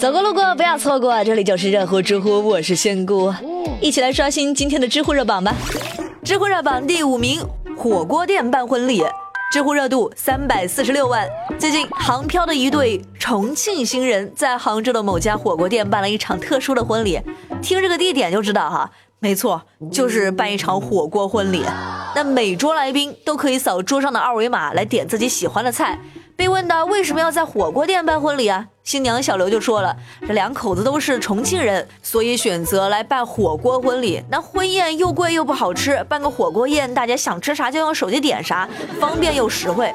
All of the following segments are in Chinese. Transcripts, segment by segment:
走过路过不要错过，这里就是热乎知乎，我是仙姑，一起来刷新今天的知乎热榜吧。知乎热榜第五名，火锅店办婚礼，知乎热度三百四十六万。最近，杭漂的一对重庆新人在杭州的某家火锅店办了一场特殊的婚礼，听这个地点就知道哈，没错，就是办一场火锅婚礼。那每桌来宾都可以扫桌上的二维码来点自己喜欢的菜。被问到为什么要在火锅店办婚礼啊？新娘小刘就说了，这两口子都是重庆人，所以选择来办火锅婚礼。那婚宴又贵又不好吃，办个火锅宴，大家想吃啥就用手机点啥，方便又实惠。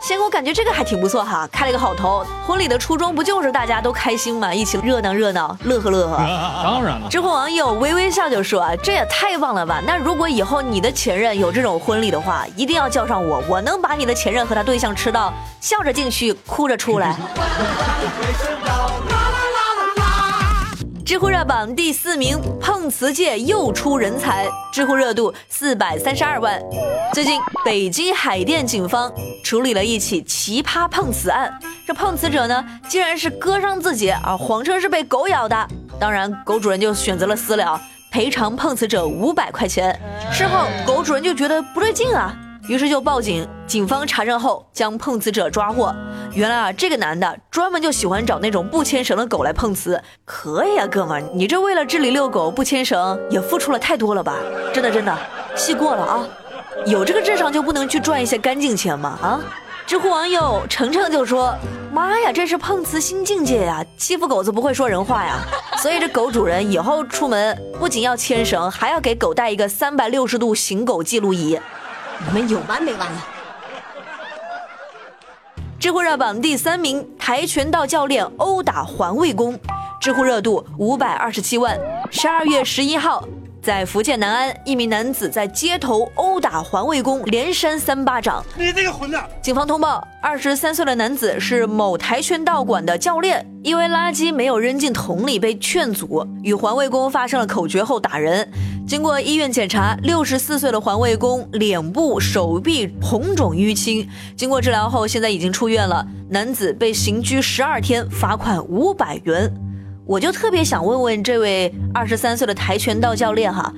仙姑感觉这个还挺不错哈，开了个好头。婚礼的初衷不就是大家都开心嘛，一起热闹热闹，乐呵乐呵。当然了。知乎网友微微笑就说啊，这也太棒了吧！那如果以后你的前任有这种婚礼的话，一定要叫上我，我能把你的前任和他对象吃到笑着进去，哭着出来。知乎热榜第四名，碰瓷界又出人才，知乎热度四百三十二万。最近，北京海淀警方处理了一起奇葩碰瓷案，这碰瓷者呢，竟然是割伤自己，而谎称是被狗咬的。当然，狗主人就选择了私了，赔偿碰瓷者五百块钱。事后，狗主人就觉得不对劲啊。于是就报警，警方查证后将碰瓷者抓获。原来啊，这个男的专门就喜欢找那种不牵绳的狗来碰瓷。可以啊，哥们，你这为了治理遛狗不牵绳，也付出了太多了吧？真的真的，戏过了啊！有这个智商就不能去赚一些干净钱吗？啊！知乎网友程程就说：“妈呀，这是碰瓷新境界呀！欺负狗子不会说人话呀！所以这狗主人以后出门不仅要牵绳，还要给狗带一个三百六十度行狗记录仪。”你们有完没完了？知乎热榜第三名，跆拳道教练殴打环卫工，知乎热度五百二十七万。十二月十一号。在福建南安，一名男子在街头殴打环卫工，连扇三巴掌。你这个混蛋！警方通报，二十三岁的男子是某跆拳道馆的教练，因为垃圾没有扔进桶里被劝阻，与环卫工发生了口角后打人。经过医院检查，六十四岁的环卫工脸部、手臂红肿淤青，经过治疗后，现在已经出院了。男子被刑拘十二天，罚款五百元。我就特别想问问这位二十三岁的跆拳道教练哈，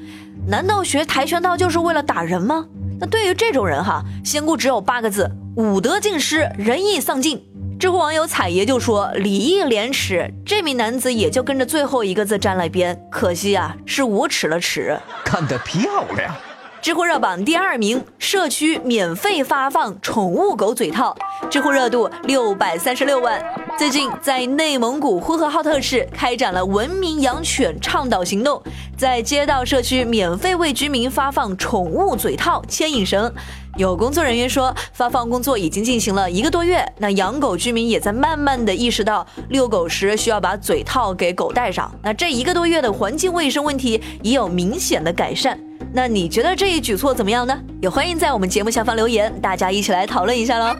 难道学跆拳道就是为了打人吗？那对于这种人哈，仙姑只有八个字：武德尽失，仁义丧尽。知乎网友彩爷就说：礼义廉耻，这名男子也就跟着最后一个字沾了边，可惜啊，是无耻了耻。看得漂亮。知乎热榜第二名，社区免费发放宠物狗嘴套，知乎热度六百三十六万。最近在内蒙古呼和浩特市开展了文明养犬倡导行动，在街道社区免费为居民发放宠物嘴套、牵引绳。有工作人员说，发放工作已经进行了一个多月，那养狗居民也在慢慢的意识到遛狗时需要把嘴套给狗戴上。那这一个多月的环境卫生问题也有明显的改善。那你觉得这一举措怎么样呢？也欢迎在我们节目下方留言，大家一起来讨论一下喽。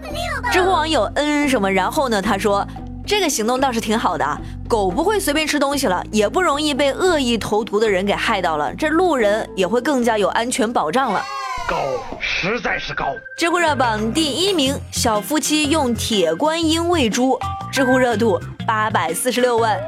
知乎网友嗯什么，然后呢？他说这个行动倒是挺好的，狗不会随便吃东西了，也不容易被恶意投毒的人给害到了，这路人也会更加有安全保障了。高，实在是高。知乎热榜第一名，小夫妻用铁观音喂猪，知乎热度八百四十六万。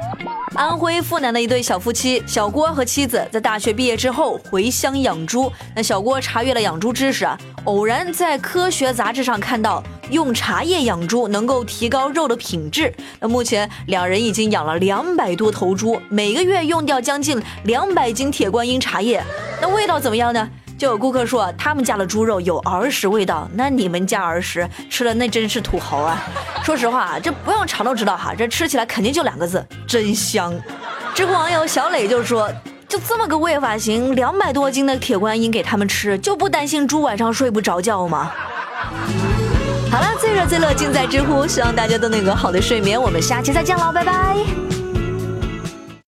安徽阜南的一对小夫妻，小郭和妻子在大学毕业之后回乡养猪。那小郭查阅了养猪知识啊，偶然在科学杂志上看到用茶叶养猪能够提高肉的品质。那目前两人已经养了两百多头猪，每个月用掉将近两百斤铁观音茶叶。那味道怎么样呢？就有顾客说他们家的猪肉有儿时味道，那你们家儿时吃的那真是土豪啊！说实话，这不用尝都知道哈，这吃起来肯定就两个字，真香。知乎网友小磊就说，就这么个喂法型，两百多斤的铁观音给他们吃，就不担心猪晚上睡不着觉吗？好了，最热最乐尽在知乎，希望大家都能有个好的睡眠，我们下期再见喽，拜拜。